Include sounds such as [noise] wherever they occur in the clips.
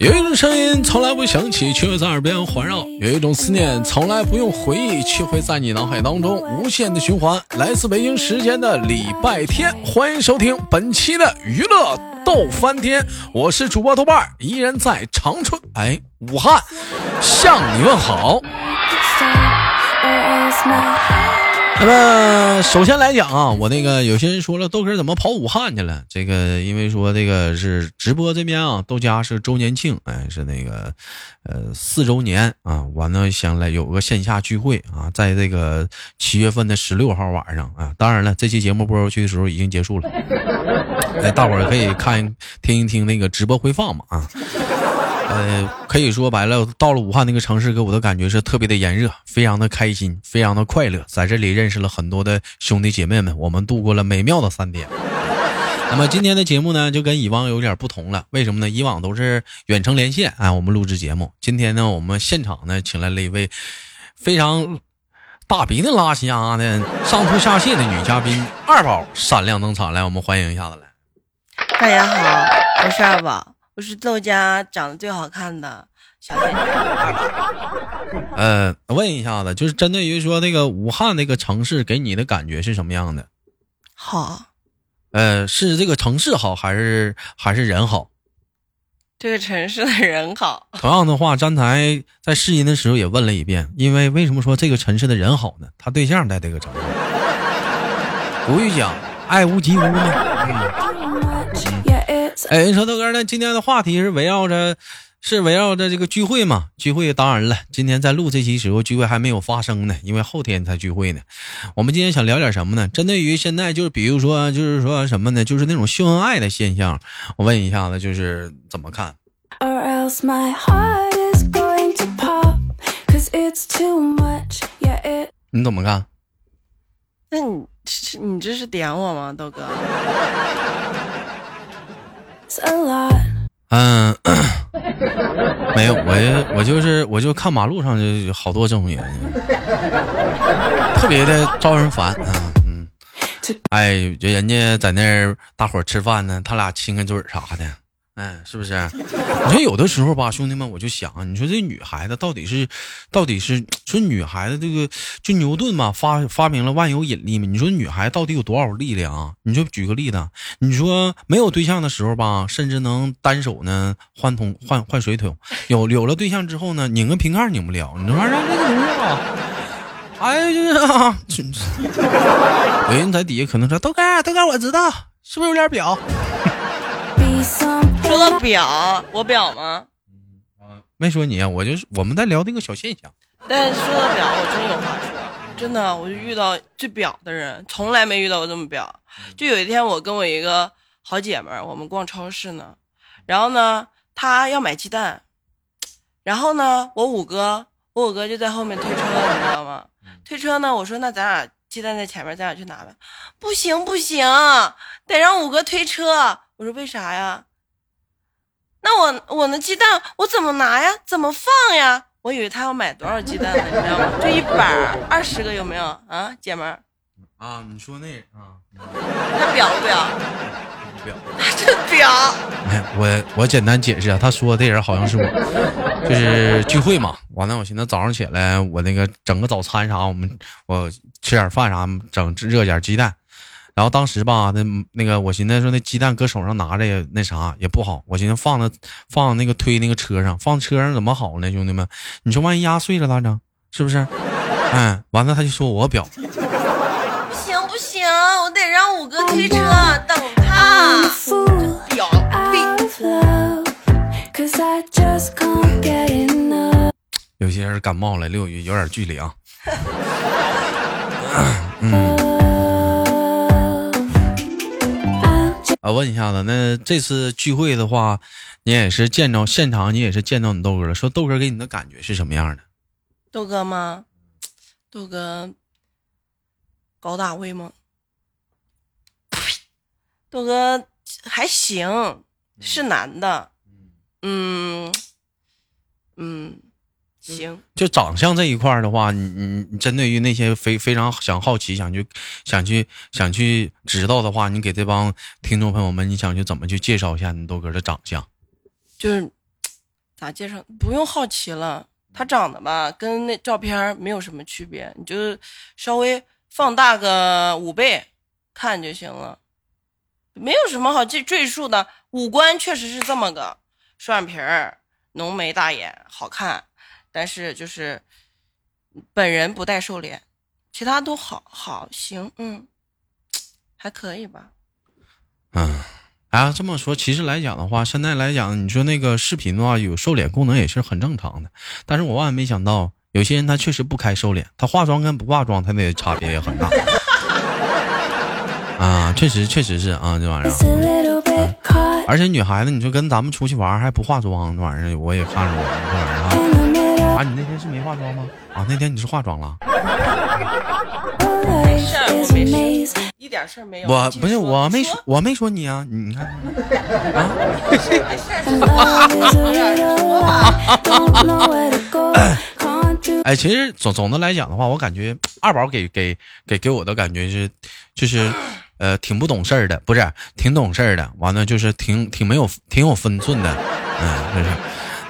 有一种声音从来不响起，却会在耳边环绕；有一种思念从来不用回忆，却会在你脑海当中无限的循环。来自北京时间的礼拜天，欢迎收听本期的娱乐逗翻天，我是主播豆瓣，依然在长春，哎，武汉向你问好。那么首先来讲啊，我那个有些人说了，豆哥怎么跑武汉去了？这个因为说这个是直播这边啊，豆家是周年庆，哎，是那个呃四周年啊，完了想来有个线下聚会啊，在这个七月份的十六号晚上啊，当然了，这期节目播出去的时候已经结束了，哎，大伙儿可以看听一听那个直播回放嘛啊。呃，可以说白了，到了武汉那个城市，给我的感觉是特别的炎热，非常的开心，非常的快乐，在这里认识了很多的兄弟姐妹们，我们度过了美妙的三天。那么今天的节目呢，就跟以往有点不同了，为什么呢？以往都是远程连线啊，我们录制节目，今天呢，我们现场呢，请来了一位非常大鼻子拉瞎的上吐下泻的女嘉宾二宝闪亮登场，来，我们欢迎一下子来。大家好，我是二宝。我是豆家长得最好看的小姐姐。[laughs] 呃，问一下子，就是针对于说那个武汉那个城市，给你的感觉是什么样的？好。呃，是这个城市好，还是还是人好？这个城市的人好。同样的话，刚才在试音的时候也问了一遍，因为为什么说这个城市的人好呢？他对象在这个城市。[laughs] 古语讲，爱屋及乌嘛。哎，你说豆哥，那今天的话题是围绕着，是围绕着这个聚会嘛？聚会当然了，今天在录这期时候，聚会还没有发生呢，因为后天才聚会呢。我们今天想聊点什么呢？针对于现在，就是比如说，就是说什么呢？就是那种秀恩爱的现象，我问一下子，就是怎么看？你怎么看？那你你这是点我吗，豆哥？[laughs] 嗯，[clears throat] 没有，我我就是我就看马路上就好多这种人，特别的招人烦啊，嗯，哎，就人家在那儿大伙吃饭呢，他俩亲个嘴啥的。哎，是不是？[laughs] 你说有的时候吧，兄弟们，我就想，你说这女孩子到底是，到底是说女孩子这个，就牛顿嘛，发发明了万有引力嘛？你说女孩到底有多少力量啊？你就举个例子，你说没有对象的时候吧，甚至能单手呢换桶换换水桶；有有了对象之后呢，拧个瓶盖拧不了。你说让这个东西吧，哎，就是有 [laughs] 人在底下可能说豆哥，豆哥，我知道，是不是有点表？说到表，我表吗？嗯没说你啊，我就是我们在聊那个小现象。但说到表，我真有话说，真的，我就遇到最表的人，从来没遇到过这么表。就有一天，我跟我一个好姐们儿，我们逛超市呢，然后呢，她要买鸡蛋，然后呢，我五哥，我五哥就在后面推车，你知道吗？推车呢，我说那咱俩鸡蛋在前面，咱俩去拿呗。不行不行，得让五哥推车。我说为啥呀？那我我那鸡蛋我怎么拿呀？怎么放呀？我以为他要买多少鸡蛋呢？你知道吗？就一板二十个有没有啊，姐们儿？啊，你说那啊？他表不表？表。这表。哎，我我简单解释啊，他说的人好像是我，就是聚会嘛。完了，我寻思早上起来我那个整个早餐啥，我们我吃点饭啥，整热点鸡蛋。然后当时吧，那那个我寻思说那鸡蛋搁手上拿着也那啥也不好，我寻思放那放那个推那个车上，放车上怎么好呢？兄弟们，你说万一压碎了咋整？是不是？[laughs] 哎，完了他就说我表，不行不行，我得让五哥推车等他。表 [laughs] 有些人感冒了，六有点距离啊。[laughs] 嗯。啊，问一下子，那这次聚会的话，你也是见着现场，你也是见到你豆哥了。说豆哥给你的感觉是什么样的？豆哥吗？豆哥高大威猛。豆哥还行，是男的。嗯嗯。行，就长相这一块的话，你你你针对于那些非非常想好奇、想去想去想去知道的话，你给这帮听众朋友们，你想去怎么去介绍一下你豆哥的长相？就是咋介绍？不用好奇了，他长得吧，跟那照片没有什么区别，你就稍微放大个五倍看就行了，没有什么好赘赘述的。五官确实是这么个双眼皮儿、浓眉大眼，好看，但是就是本人不带瘦脸，其他都好好行，嗯，还可以吧。嗯，啊，这么说，其实来讲的话，现在来讲，你说那个视频的话，有瘦脸功能也是很正常的。但是我万万没想到，有些人他确实不开瘦脸，他化妆跟不化妆，他那差别也很大。啊，确实确实是啊，这玩意儿。而且女孩子，你说跟咱们出去玩还不化妆，这玩意儿我也看着过，这玩意儿啊。啊，你那天是没化妆吗？啊，那天你是化妆了。没事，我没事，一点事儿没有。我不是，我没说，我没说你啊，你你看啊。哎，其实总总的来讲的话，我感觉二宝给给给给我的感觉是，就是呃，挺不懂事儿的，不是，挺懂事儿的。完了就是挺挺没有挺有分寸的，嗯，就是。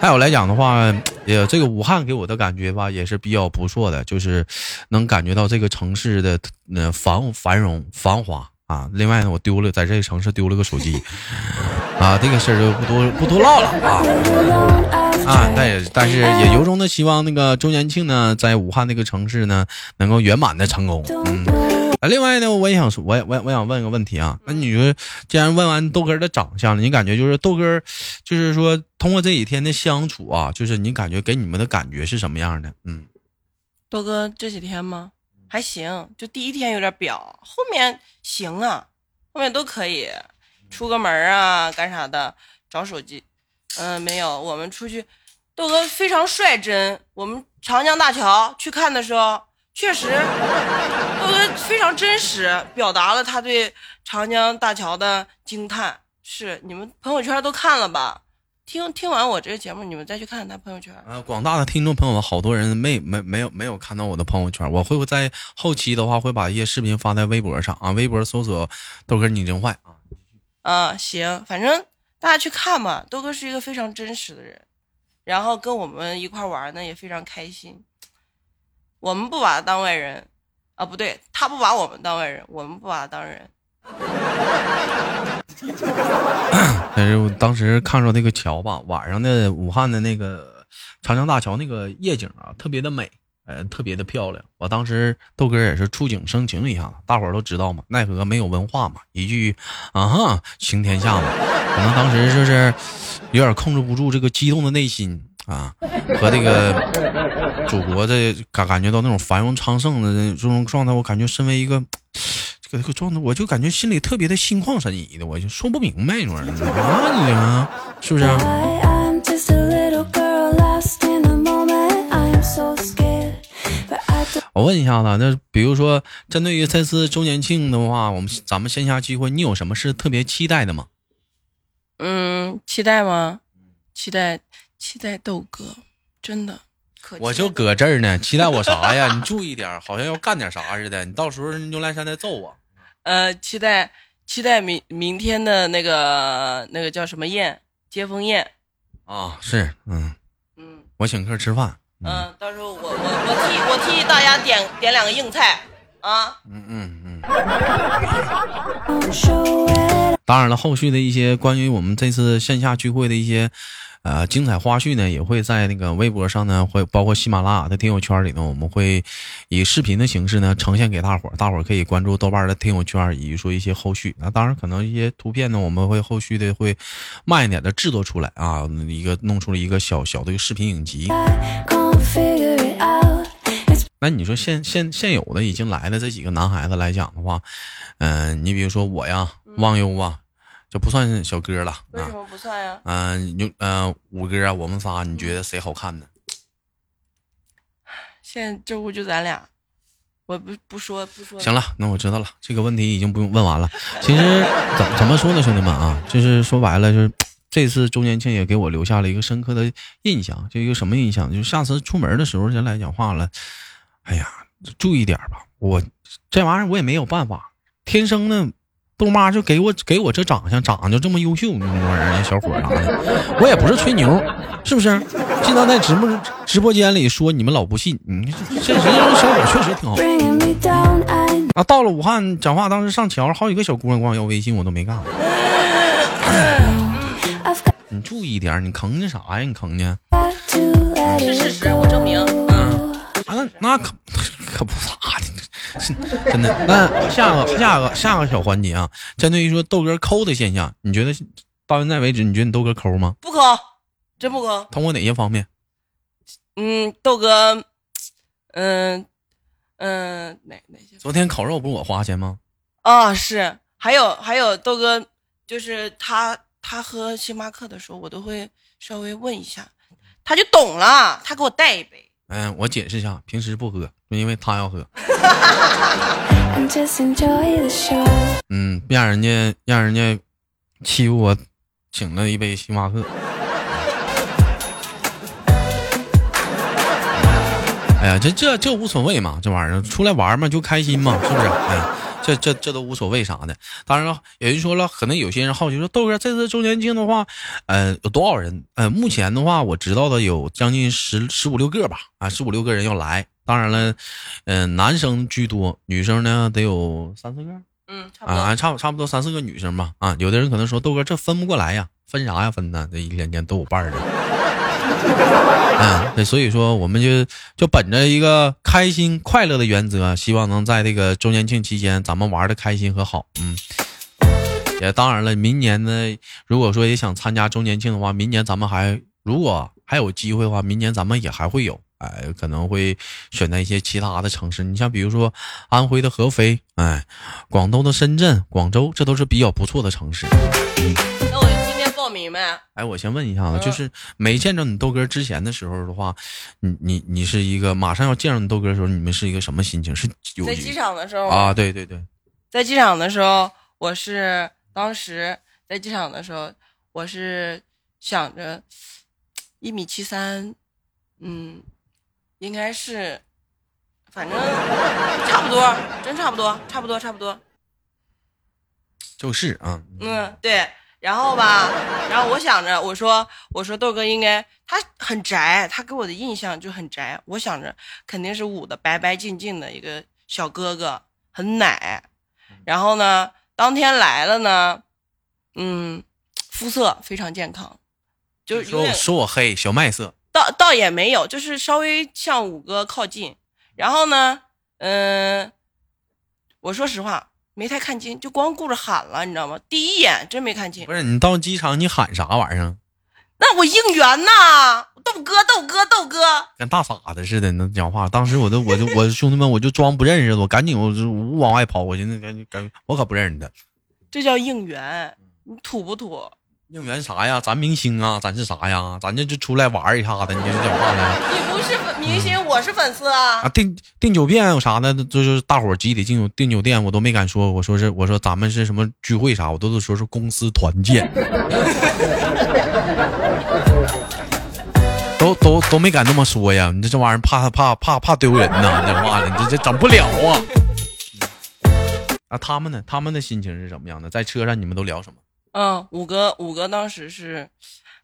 还有来讲的话，也这个武汉给我的感觉吧，也是比较不错的，就是能感觉到这个城市的呃繁繁荣繁华啊。另外呢，我丢了在这个城市丢了个手机，啊，这个事儿就不多不多唠了啊啊。但也但是也由衷的希望那个周年庆呢，在武汉那个城市呢，能够圆满的成功，嗯。啊，另外呢，我也想说，我也我我想问个问题啊。那你说，既然问完豆哥的长相了，你感觉就是豆哥，就是说通过这几天的相处啊，就是你感觉给你们的感觉是什么样的？嗯，豆哥这几天吗？还行，就第一天有点表，后面行啊，后面都可以，出个门啊，干啥的，找手机，嗯，没有，我们出去，豆哥非常率真。我们长江大桥去看的时候。确实，豆哥非常真实，表达了他对长江大桥的惊叹。是你们朋友圈都看了吧？听听完我这个节目，你们再去看看他朋友圈。呃，广大的听众朋友们，好多人没没没有没有看到我的朋友圈，我会在后期的话会把一些视频发在微博上啊，微博搜索豆哥你真坏啊。啊，行，反正大家去看吧。豆哥是一个非常真实的人，然后跟我们一块玩呢也非常开心。我们不把他当外人，啊，不对，他不把我们当外人，我们不把他当人。[laughs] [laughs] 但是我当时看着那个桥吧，晚上的武汉的那个长江大桥那个夜景啊，特别的美，呃，特别的漂亮。我当时豆哥也是触景生情一下子，大伙儿都知道嘛，奈何没有文化嘛，一句啊哈，晴天下嘛，可能当时就是有点控制不住这个激动的内心。啊，和这个祖国的感感觉到那种繁荣昌盛的这种状态，我感觉身为一个这个这个状态，我就感觉心里特别的心旷神怡的，我就说不明白，你说啊你啊，是不是？我问一下子，那比如说针对于这次周年庆的话，我们咱们线下聚会，你有什么是特别期待的吗？嗯，期待吗？期待。期待豆哥，真的，我就搁这儿呢。期待我啥呀？[laughs] 你注意点，好像要干点啥似的。你到时候牛栏山再揍我。呃，期待期待明明天的那个那个叫什么宴，接风宴。啊，是，嗯嗯，我请客吃饭。嗯，到时候我我我替我替大家点点两个硬菜啊。嗯嗯嗯。[laughs] 当然了，后续的一些关于我们这次线下聚会的一些。呃，精彩花絮呢也会在那个微博上呢，会包括喜马拉雅的听友圈里呢，我们会以视频的形式呢呈现给大伙儿，大伙儿可以关注豆瓣的听友圈，以及说一些后续。那当然，可能一些图片呢，我们会后续的会慢一点的制作出来啊，一个弄出了一个小小的一个视频影集。那你说现现现有的已经来的这几个男孩子来讲的话，嗯，你比如说我呀，忘忧啊。就不算小哥了，为什么不算呀？嗯，你嗯五哥啊，我们仨，你觉得谁好看呢？[sighs] 现在这屋就咱俩，我不不说不说。行了，那我知道了，这个问题已经不用问完了。其实 [laughs] 怎怎么说呢，兄弟们啊，就是说白了，就是这次周年庆也给我留下了一个深刻的印象，就一个什么印象？就下次出门的时候，咱来讲话了。哎呀，注意点吧，我这玩意儿我也没有办法，天生的。豆妈就给我给我这长相，长得就这么优秀，那玩意儿小伙啥的，我也不是吹牛，是不是？经常在直播直播间里说你们老不信，你这人小伙确实挺好。啊，到了武汉讲话，当时上桥，好几个小姑娘管我要微信，我都没干。你注意点，你坑的啥呀？你坑的？是事实，我证明。嗯，啊，那可 [laughs] 可不咋的，[laughs] 真的。那下个下个下个小环节啊，针对于说豆哥抠的现象，你觉得到现在为止，你觉得你豆哥抠吗？不抠，真不抠。通过哪些方面？嗯，豆哥，嗯嗯，哪哪些？昨天烤肉不是我花钱吗？啊，是。还有还有，豆哥就是他。他喝星巴克的时候，我都会稍微问一下，他就懂了。他给我带一杯。嗯，我解释一下，平时不喝，因为他要喝。嗯，让人家让人家欺负我，请了一杯星巴克。哎呀，这这这无所谓嘛，这玩意儿出来玩嘛，就开心嘛，是不是？哎。这这这都无所谓啥的，当然了，有人说了，可能有些人好奇说，豆哥这次周年庆的话，呃，有多少人？呃，目前的话，我知道的有将近十十五六个吧，啊，十五六个人要来。当然了，嗯，男生居多，女生呢得有三四个，嗯，啊，差差不多三四个女生吧，啊，有的人可能说，豆哥这分不过来呀，分啥呀分呢？这一天天都有伴儿的。嗯，[laughs] 对，所以说我们就就本着一个开心快乐的原则，希望能在这个周年庆期间，咱们玩的开心和好。嗯，也当然了，明年呢，如果说也想参加周年庆的话，明年咱们还如果还有机会的话，明年咱们也还会有，哎，可能会选择一些其他的城市。你像比如说安徽的合肥，哎，广东的深圳、广州，这都是比较不错的城市。明白。哎，我先问一下啊，就是没见着你豆哥之前的时候的话，你你你是一个马上要见着你豆哥的时候，你们是一个什么心情？是有在机场的时候啊？对对对，在机场的时候，我是当时在机场的时候，我是想着一米七三，嗯，应该是，反正差不多，真差不多，差不多，差不多，就是啊，嗯，对。然后吧，然后我想着，我说，我说豆哥应该他很宅，他给我的印象就很宅。我想着肯定是捂的白白净净的一个小哥哥，很奶。然后呢，当天来了呢，嗯，肤色非常健康，就是说说我黑小麦色，倒倒也没有，就是稍微向五哥靠近。然后呢，嗯，我说实话。没太看清，就光顾着喊了，你知道吗？第一眼真没看清。不是你到机场，你喊啥玩意儿？那我应援呐，豆哥，豆哥，豆哥，跟大傻子似的，那讲话。当时我都，我就，我兄弟们，我就装不认识，我赶紧，我就往外跑。我寻思，赶紧，赶紧，我可不认识他。这叫应援，你土不土？应援啥呀？咱明星啊，咱是啥呀？咱这就出来玩一下子，你这讲话呢？你不是明星，我是粉丝啊！啊，订订酒店有啥的，就是大伙集体进订酒店，我都没敢说。我说是，我说咱们是什么聚会啥，我都是说是公司团建，[laughs] 都都都没敢那么说呀！你这这玩意儿怕怕怕怕丢人呐！讲话呢，你这这整不了啊！啊，他们呢？他们的心情是什么样的？在车上你们都聊什么？嗯，五哥，五哥当时是，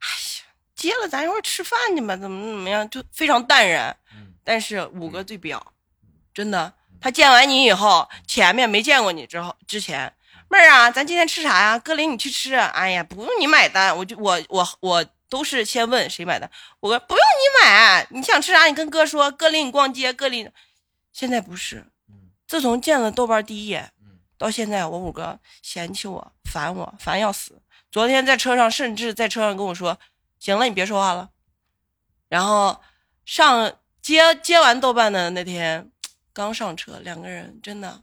哎呀，接了咱一块吃饭去吧，怎么怎么样，就非常淡然。但是五哥最表，真的，他见完你以后，前面没见过你之后，之前，妹儿啊，咱今天吃啥呀？哥领你去吃。哎呀，不用你买单，我就我我我都是先问谁买单。我哥不用你买，你想吃啥你跟哥说，哥领你逛街，哥领。现在不是，自从见了豆瓣第一眼。到现在，我五哥嫌弃我，烦我，烦要死。昨天在车上，甚至在车上跟我说：“行了，你别说话了。”然后上接接完豆瓣的那天，刚上车，两个人真的，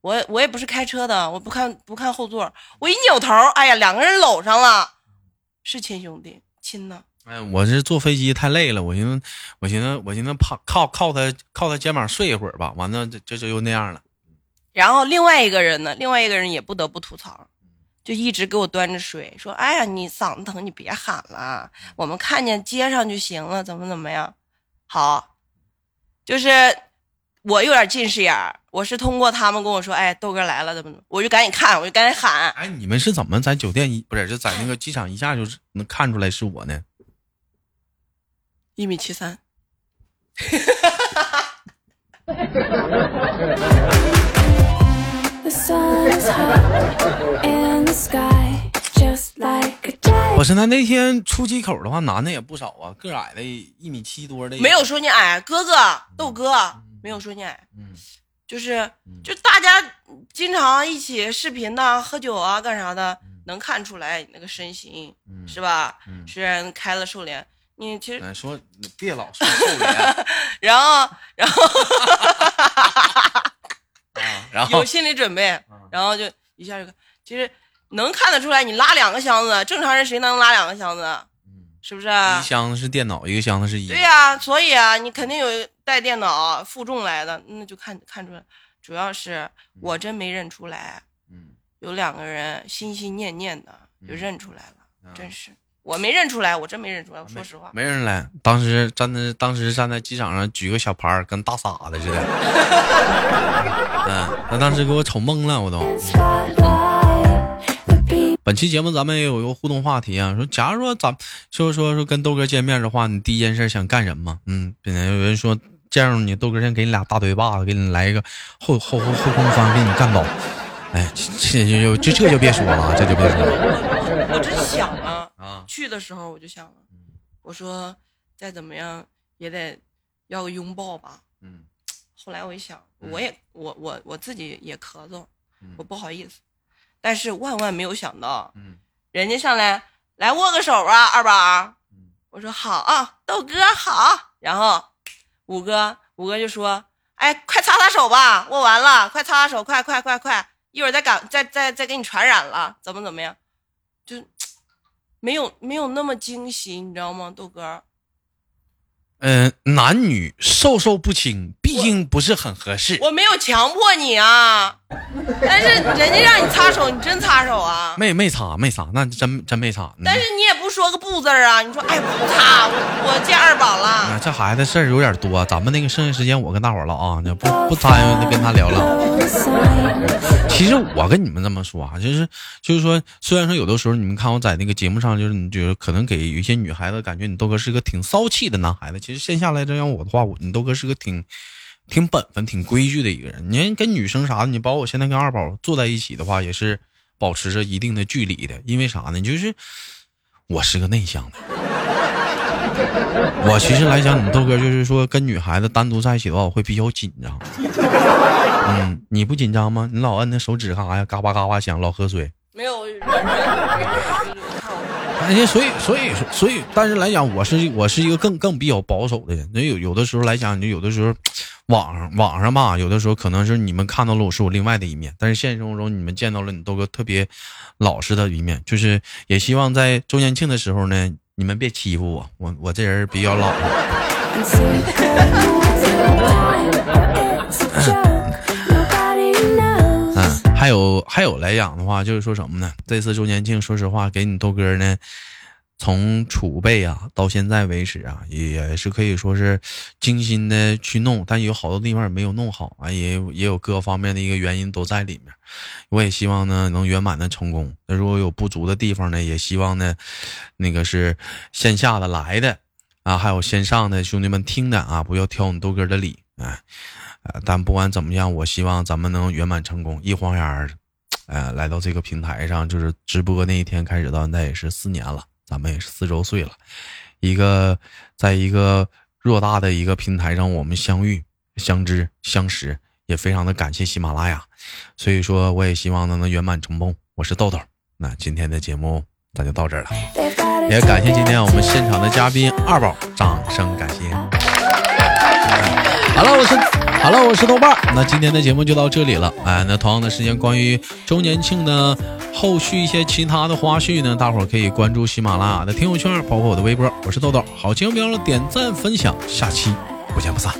我我也不是开车的，我不看不看后座，我一扭头，哎呀，两个人搂上了，是亲兄弟，亲呢。哎，我是坐飞机太累了，我寻思，我寻思，我寻思趴靠靠他靠他肩膀睡一会儿吧，完了这这就又那样了。然后另外一个人呢？另外一个人也不得不吐槽，就一直给我端着水，说：“哎呀，你嗓子疼，你别喊了，我们看见接上就行了，怎么怎么样？”好，就是我有点近视眼儿，我是通过他们跟我说，哎，豆哥来了，怎么怎么，我就赶紧看，我就赶紧喊。哎，你们是怎么在酒店一不是就在那个机场一下就是能看出来是我呢？一米七三，[laughs] The sun's hot in the sky, just like a dragon. 不是，那那天出机口的话，男的也不少啊，个矮的一米七多的没有说你矮，哥哥豆哥没有说你矮，嗯就是就大家经常一起视频呐、喝酒啊、干啥的，能看出来你那个身形嗯是吧？嗯虽然开了瘦脸，你其实哎说别老说瘦脸 [laughs] 然后然后啊，[laughs] 然后有心理准备，然后就一下就看，其实能看得出来，你拉两个箱子，正常人谁能拉两个箱子？是不是？一箱子是电脑，一个箱子是衣服对呀、所以啊，你肯定有带电脑负重来的，那就看看出来。主要是我真没认出来，嗯有两个人心心念念的就嗯认出来了，啊真是我没认出来，我真没认出来。我说实话，没人来，当时站在当时站在机场上举个小牌儿，跟大傻子似的。[laughs] 嗯，他当时给我瞅懵了，我都。本期节目咱们也有一个互动话题啊，说假如说咱说说说跟豆哥见面的话，你第一件事想干什么？嗯，有人说见着你，豆哥先给你俩大嘴巴子，给你来一个后后后后空翻，给你干倒。哎，这这就这这就别说了，这就别说了我真想啊，啊。去的时候我就想了，我说再怎么样也得要个拥抱吧。嗯 [tsk] 后来我一想，嗯我也我我我自己也咳嗽嗯，我不好意思，但是万万没有想到，嗯人家上来来握个手啊，二宝嗯。我说好啊，豆哥好。然后五哥五哥就说：“哎，快擦擦手吧，握完了，快擦擦手，快快快快，一会儿再感再再再给你传染了，怎么怎么样？”就没有没有那么惊喜，你知道吗，豆哥？嗯、男女授受不亲，毕竟不是很合适。我没有强迫你啊，但是人家让你擦手，你真擦手啊？没没擦没擦，那真真没擦。嗯但是你也不说个不字儿啊，你说哎不擦，这孩子事儿有点多，咱们那个剩下时间我跟大伙儿唠啊，那不不参与跟他聊聊。其实我跟你们这么说啊，就是就是说，虽然说有的时候你们看我在那个节目上，就是你觉得可能给有一些女孩子感觉你豆哥是个挺骚气的男孩子，其实线下来这样我的话，我你豆哥是个挺挺本分、挺规矩的一个人。你跟女生啥的，你包括我现在跟二宝坐在一起的话，也是保持着一定的距离的，因为啥呢？就是我是个内向的。[laughs] 我其实来讲，你豆哥就是说跟女孩子单独在一起的话，我会比较紧张。[laughs] 嗯，你不紧张吗？你老摁那手指干啥呀？嘎巴嘎巴响，老喝水。没有，所以所以所以，但是来讲，我是我是一个更更比较保守的人。那有有的时候来讲，就有的时候，网上网上吧，有的时候可能是你们看到了我是我另外的一面，但是现实生活中你们见到了你豆哥特别老实的一面。就是也希望在周年庆的时候呢，你们别欺负我，我我这人比较老.嗯，还有还有来讲的话，就是说什么呢？这次周年庆，说实话，给你豆哥呢，从储备啊到现在为止啊，也是可以说是精心的去弄，但有好多地方也没有弄好啊，也也有各方面的一个原因都在里面。我也希望呢能圆满的成功。那如果有不足的地方呢，也希望呢，那个是线下的来的啊，还有线上的兄弟们听的啊，不要挑你豆哥的理啊。但不管怎么样，我希望咱们能圆满成功。一晃眼儿，呃，来到这个平台上，就是直播那一天开始到现在也是四年了，咱们也是四周岁了。一个在一个偌大的一个平台上，我们相遇、相知、相识，也非常的感谢喜马拉雅。所以说，我也希望能能圆满成功。我是豆豆，那今天的节目咱就到这了，也感谢今天我们现场的嘉宾二宝，掌声感谢。好了，我是好了，我是豆瓣。那今天的节目就到这里了。哎，那同样的时间，关于周年庆的后续一些其他的花絮呢，大伙儿可以关注喜马拉雅的听友圈，包括我的微博。我是豆豆，好节目别忘了点赞分享，下期不见不散。